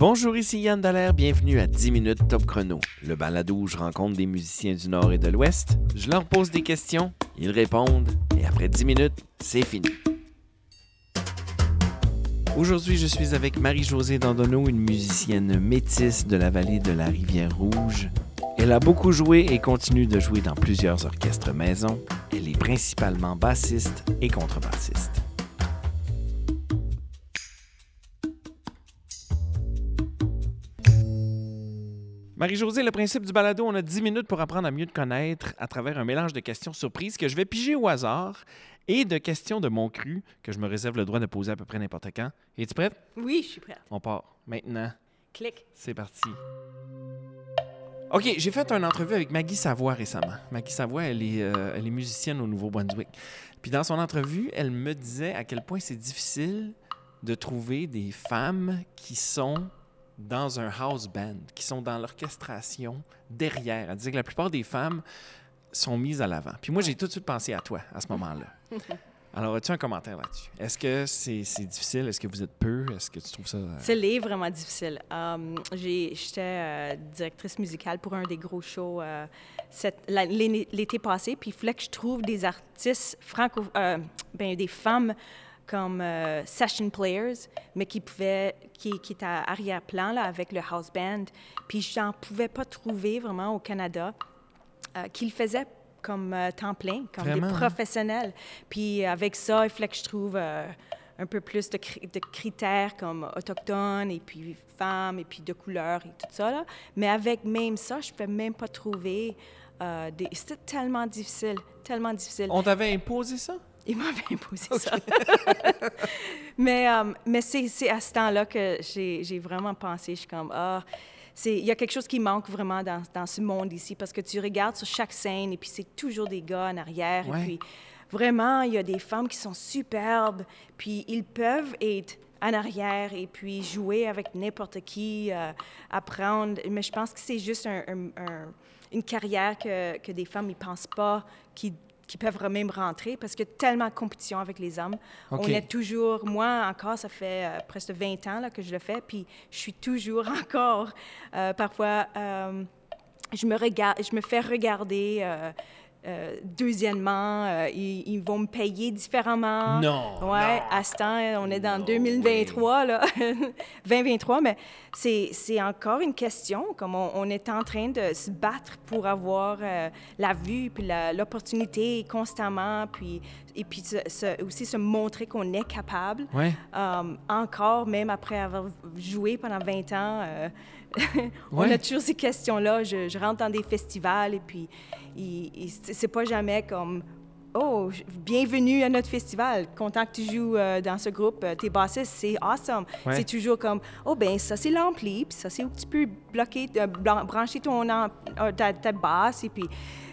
Bonjour, ici Yann Dallaire, bienvenue à 10 minutes top chrono, le balado où je rencontre des musiciens du Nord et de l'Ouest. Je leur pose des questions, ils répondent, et après 10 minutes, c'est fini. Aujourd'hui, je suis avec Marie-Josée Dandonneau, une musicienne métisse de la vallée de la Rivière-Rouge. Elle a beaucoup joué et continue de jouer dans plusieurs orchestres maison. Elle est principalement bassiste et contrebassiste. Marie-Josée, le principe du balado, on a 10 minutes pour apprendre à mieux te connaître à travers un mélange de questions surprises que je vais piger au hasard et de questions de mon cru que je me réserve le droit de poser à peu près n'importe quand. Es-tu prête? Oui, je suis prête. On part maintenant. Clic. C'est parti. OK, j'ai fait une entrevue avec Maggie Savoie récemment. Maggie Savoie, elle est, euh, elle est musicienne au Nouveau-Brunswick. Puis dans son entrevue, elle me disait à quel point c'est difficile de trouver des femmes qui sont dans un house band, qui sont dans l'orchestration derrière. Elle disait que la plupart des femmes sont mises à l'avant. Puis moi, j'ai tout de suite pensé à toi à ce moment-là. Alors, as-tu un commentaire là-dessus? Est-ce que c'est difficile? Est-ce que vous êtes peu? Est-ce que tu trouves ça... euh, C'est vraiment difficile. Um, j'ai- J'étais euh, directrice musicale pour un des gros shows euh, l'été passé, puis il fallait que je trouve des artistes franco... ben, des femmes comme euh, session players, mais qui pouvaient... qui, qui étaient à arrière-plan, là, avec le house band. Puis j'en pouvais pas trouver vraiment au Canada euh, qui le faisaient comme euh, temps plein, comme Vraiment, hein? des professionnels. Puis avec ça, il fallait que je trouve euh, un peu plus de, cri- de critères comme autochtones et puis femmes et puis de couleur et tout ça. Là. Mais avec même ça, je ne pouvais même pas trouver euh, des... C'était tellement difficile, tellement difficile. On t'avait imposé ça? Il m'avait imposé ça. mais euh, mais c'est à ce temps-là que j'ai vraiment pensé, je suis comme, ah, c'est- il y a quelque chose qui manque vraiment dans, dans ce monde ici, parce que tu regardes sur chaque scène, et puis c'est toujours des gars en arrière, Ouais. et puis vraiment, il y a des femmes qui sont superbes, puis ils peuvent être en arrière et puis jouer avec n'importe qui, euh, apprendre. Mais je pense que c'est juste un- un- un- une carrière que, que des femmes ne pensent pas qui, qui peuvent même rentrer parce qu'il y a tellement de compétition avec les hommes. On est toujours, moi encore, ça fait euh, presque 20 ans là, que je le fais, puis je suis toujours encore, euh, parfois, euh, je, me regarde, je me fais regarder. Euh, deuxièmement, euh, ils, ils vont me payer différemment. Non, Ouais, non. à ce temps, on est dans No 2023, là. 2023, mais c'est encore une question, comme on, on est en train de se battre pour avoir euh, la vue, puis l'opportunité constamment, puis, et puis se- se- aussi se montrer qu'on est capable. Ouais. Encore, même après avoir joué pendant 20 ans, on Ouais. a toujours ces questions-là. Je, je rentre dans des festivals et puis il- il- c'est pas jamais comme Oh, bienvenue à notre festival. Content que tu joues euh, dans ce groupe. Euh, T'es bassiste, c'est awesome. Ouais. C'est toujours comme Oh, ben ça, c'est l'ampli, puis ça, c'est où tu peux bloquer, euh, brancher ton euh, ta, ta basse, et puis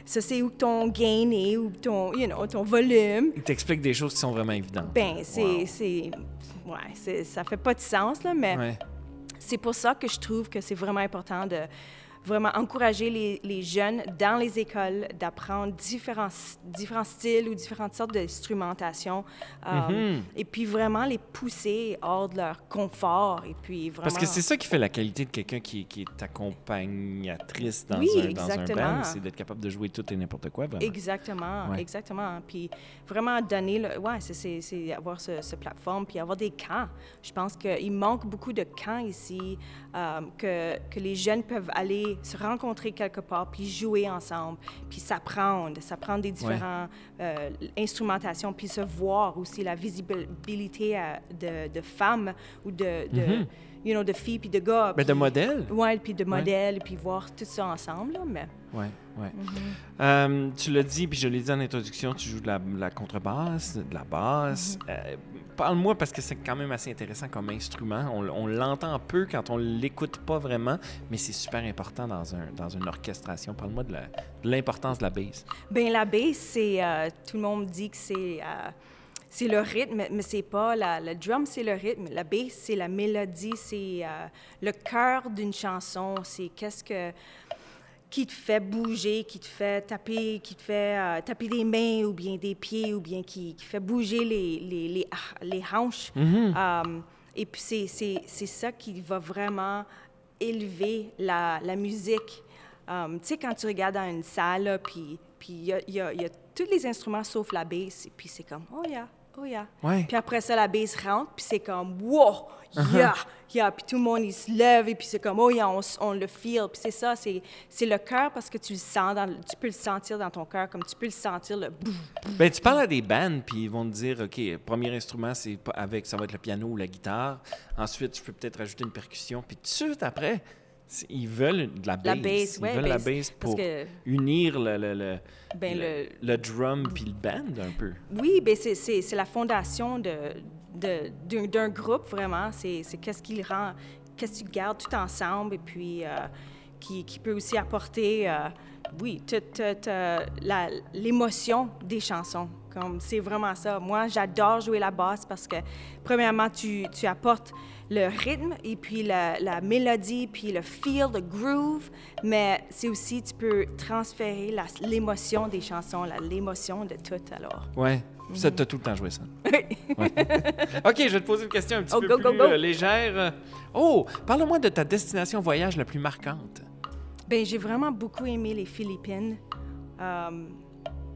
ça, c'est où ton gain est, ou ton, you know, ton volume. Il t'explique des choses qui sont vraiment évidentes. Ben, c'est. Wow. c'est ouais, ça fait pas de sens, là, mais Ouais. c'est pour ça que je trouve que c'est vraiment important de vraiment encourager les, les jeunes dans les écoles d'apprendre différents, différents styles ou différentes sortes d'instrumentation euh, Mhm. et puis vraiment les pousser hors de leur confort et puis vraiment... Parce que c'est ça qui fait la qualité de quelqu'un qui, qui est accompagnatrice dans, Oui, un, dans un band, c'est d'être capable de jouer tout et n'importe quoi, vraiment. Exactement, Ouais. exactement. Puis vraiment donner, le, ouais, c'est- c'est c'est avoir ce, ce plateforme, puis avoir des camps. Je pense qu'il manque beaucoup de camps ici, euh, que, que les jeunes peuvent aller se rencontrer quelque part, puis jouer ensemble, puis s'apprendre, s'apprendre des différentes euh, instrumentations, puis se voir aussi la visibilité euh, de, de femmes ou de, de, Mhm. you know, de filles puis de gars. Ben, de modèles? Ouais, puis de modèles, puis voir tout ça ensemble, là, mais... Ouais, ouais. Mm-hmm. Euh, tu l'as dit, puis je l'ai dit en introduction, tu joues de la, la contrebasse, de la basse. Mm-hmm. Euh, Parle-moi, parce que c'est quand même assez intéressant comme instrument. On, on l'entend peu quand on l'écoute pas vraiment, mais c'est super important dans, un, dans une orchestration. Parle-moi de l'importance de la bass. Ben la bass, c'est euh, tout le monde dit que c'est euh, c'est le rythme, mais c'est pas la, le drum, c'est le rythme. La bass, c'est la mélodie, c'est euh, le cœur d'une chanson. C'est qu'est-ce que qui te fait bouger, qui te fait taper, qui te fait euh, taper des mains ou bien des pieds ou bien qui, qui fait bouger les, les, les, ah, les hanches. Mhm. Um, Et puis, c'est- c'est c'est ça qui va vraiment élever la, la musique. Um, tu sais, quand tu regardes dans une salle, puis puis il y a, y a- y a tous les instruments sauf la basse, et puis c'est comme, oh yeah, oh yeah. Ouais. Puis après ça, la basse rentre, puis c'est comme, wow, yeah, yeah. Puis tout le monde, il se lève, et puis c'est comme, oh yeah, on, le feel. Puis c'est ça, c'est c'est le cœur parce que tu le sens, dans, tu peux le sentir dans ton cœur, comme tu peux le sentir, le. Ben, tu parles à des bands, puis ils vont te dire, OK, premier instrument, c'est avec, ça va être le piano ou la guitare. Ensuite, je peux peut-être rajouter une percussion. Puis tout de suite après, ils veulent de la bass. La bass, ils ouais, veulent la parce pour que- unir le, le, le, Ben, le, le drum puis le band un peu. Oui, ben c'est- c'est c'est la fondation de, de- d'un, d'un groupe, vraiment. C'est, c'est qu'est-ce qui le rend, qu'est-ce que tu gardes tout ensemble et puis euh, qui, qui peut aussi apporter, euh, oui, toute, toute, euh, l'émotion des chansons. Comme c'est vraiment ça. Moi, j'adore jouer la basse parce que, premièrement, tu, tu apportes le rythme et puis la, la mélodie, puis le feel, le groove, mais c'est aussi, tu peux transférer l'émotion des chansons, l'émotion de tout, alors. Ouais. Ça, t'as tout le temps joué ça. Ouais. OK, je vais te poser une question un petit Oh, peu go, go, plus go. euh, légère. Oh, parle-moi de ta destination voyage la plus marquante. Ben, j'ai vraiment beaucoup aimé les Philippines. Euh,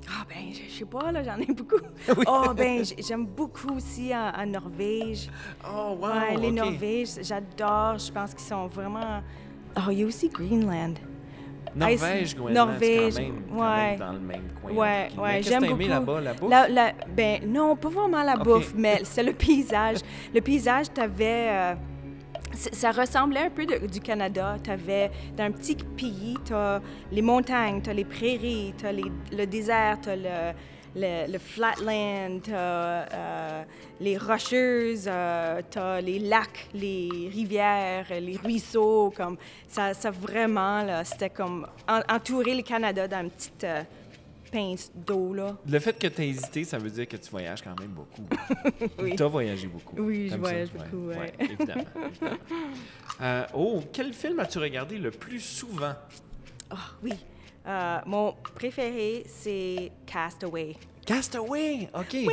Ah, ben, je je sais pas, là, j'en ai beaucoup. Oh, ben, j'aime beaucoup aussi en, en Norvège. Oh, wow, ouais, les. Norvèges, j'adore. Je pense qu'ils sont vraiment. Oh, il y a aussi Greenland. Norvège, Groenland, Norvège, quand même, quand ouais. même dans le même coin. Ouais, ouais, j'aime beaucoup. là-bas, la bouffe? La- la- ben, non, pas vraiment la bouffe, mais c'est le paysage. le paysage, t'avais... euh, c- ça ressemblait un peu de- du Canada. Tu avais, dans un petit pays, tu as les montagnes, tu as les prairies, tu as le désert, tu as le, flatland, tu as les rocheuses, tu as les lacs, les rivières, les ruisseaux. Comme, ça, ça vraiment, c'était comme en- entourer le Canada dans une petite euh, pince d'eau. Là. Le fait que tu aies hésité, ça veut dire que tu voyages quand même beaucoup. Oui. Tu as voyagé beaucoup. Oui, je ça? voyage beaucoup, ouais. évidemment. évidemment. Euh, oh, quel film as-tu regardé le plus souvent? Ah, oui. Euh, mon préféré, c'est Castaway. Castaway, OK. Smith!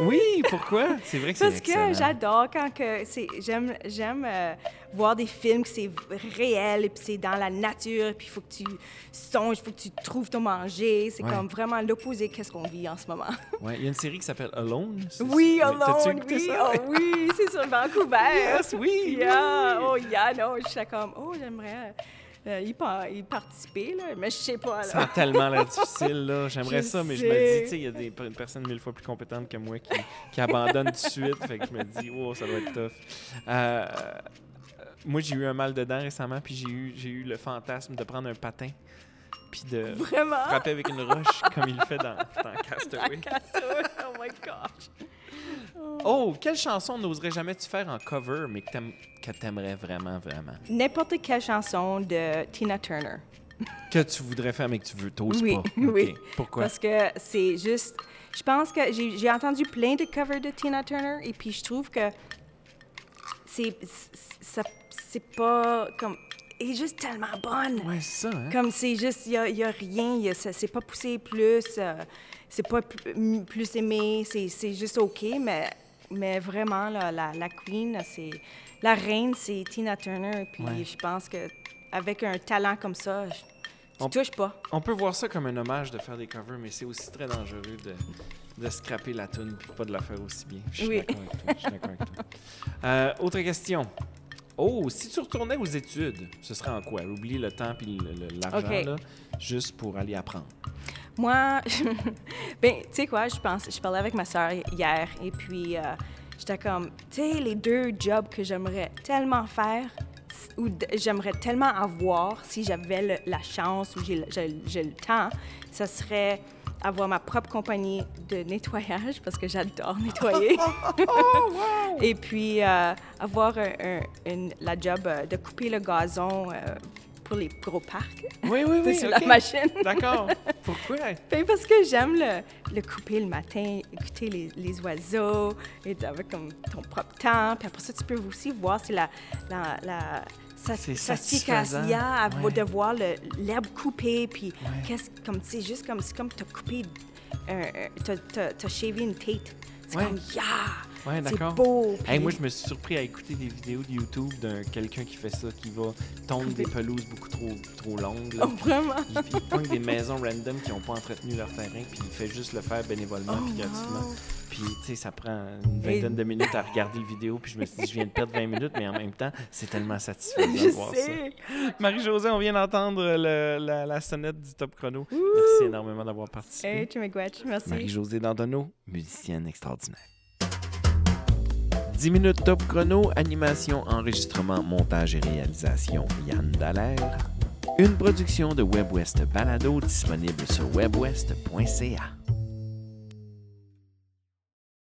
Oui, pourquoi? C'est vrai que c'est Parce que j'adore quand que c'est j'aime j'aime euh, voir des films que c'est réel et puis c'est dans la nature puis il faut que tu songes, il faut que tu trouves ton manger, c'est Ouais. comme vraiment l'opposé qu'est-ce qu'on vit en ce moment. Ouais, il y a une série qui s'appelle Alone. Oui, alone, écouté oui, ça? oh oui, c'est sur Vancouver. Yes, oui, Yeah, oui. oh yeah, non, je suis comme oh j'aimerais euh, y, par- y participer là, mais je sais pas là. tellement difficile, là. J'aimerais ça, mais je me dis, tu sais, il y a des une personne mille fois plus compétente que moi qui, qui abandonne tout de suite. Fait que je me dis, oh, ça doit être tough. Euh, moi, j'ai eu un mal de dents récemment, puis j'ai eu, j'ai eu le fantasme de prendre un patin, puis de Vraiment? frapper avec une roche, comme il le fait dans, dans Castaway. Castaway, oh my gosh. Oh, quelle chanson n'oserais jamais-tu faire en cover, mais que t'aimes- que t'aimerais vraiment, vraiment? N'importe quelle chanson de Tina Turner. Que tu voudrais faire, mais que tu veux, t'oses Oui, pas. oui. OK. Pourquoi? Parce que c'est juste. Je pense que j'ai j'ai entendu plein de covers de Tina Turner et puis je trouve que c'est ça- c'est pas comme. Elle est juste tellement bonne. Ouais, c'est ça, hein? Comme c'est juste, il n'y a, rien, y a- ça- c'est pas poussé plus, euh, c'est pas m- plus aimé, c'est c'est juste OK, mais, mais vraiment, là, la, la queen, c'est la reine, c'est Tina Turner. Puis Ouais. je pense que avec un talent comme ça, je- tu On- touches pas. On peut voir ça comme un hommage de faire des covers, mais c'est aussi très dangereux de, de scraper la tune et pas de la faire aussi bien. Je suis Oui. d'accord avec toi. je suis d'accord avec toi. Euh, autre question. Oh, si tu retournais aux études, ce serait en quoi? Oublie le temps et l'argent, là, juste pour aller apprendre. Moi, ben, tu sais quoi, je pense, je parlais avec ma soeur hier et puis euh, j'étais comme, tu sais, les deux jobs que j'aimerais tellement faire ou j'aimerais tellement avoir si j'avais la chance ou j'ai le- temps, ça serait avoir ma propre compagnie de nettoyage parce que j'adore nettoyer. Et puis euh, avoir un- un- une- la job euh, de couper le gazon euh, pour les gros parcs Oui, oui, oui. sur la machine. D'accord. Pourquoi? Ben, parce que j'aime le, le couper le matin, écouter les, les oiseaux, et avec comme ton propre temps. Puis après ça, tu peux aussi voir si la, la, la satisfaisant. à Ouais. de voir l'herbe coupée, puis Ouais. qu'est-ce comme c'est juste comme c'est comme t'as coupé, euh, euh, t'as, t'as, t'as shavé une tête. C'est Ouais. comme yeah, Ouais, C'est d'accord. beau. Hey, puis- moi, je me suis surpris à écouter des vidéos de YouTube d'un quelqu'un qui fait ça, qui va tondre des pelouses beaucoup trop, trop longues. là. Oh, vraiment? Il, il pogne des maisons random qui n'ont pas entretenu leur terrain, puis il fait juste le faire bénévolement Oh, puis gratuitement. wow. Puis, tu sais, ça prend une Et- vingtaine de minutes à regarder le vidéo, puis je me suis dit, je viens de perdre 20 minutes, mais en même temps, c'est tellement satisfaisant de Je voir sais. ça. Marie-Josée, on vient d'entendre le- la, la sonnette du Top Chrono. Merci énormément d'avoir participé. Hey, merci. Marie-Josée Dandonneau, musicienne extraordinaire. 10 minutes top chrono, animation, enregistrement, montage et réalisation, Yann Dallaire. Une production de WebWest Balado disponible sur webwest.ca.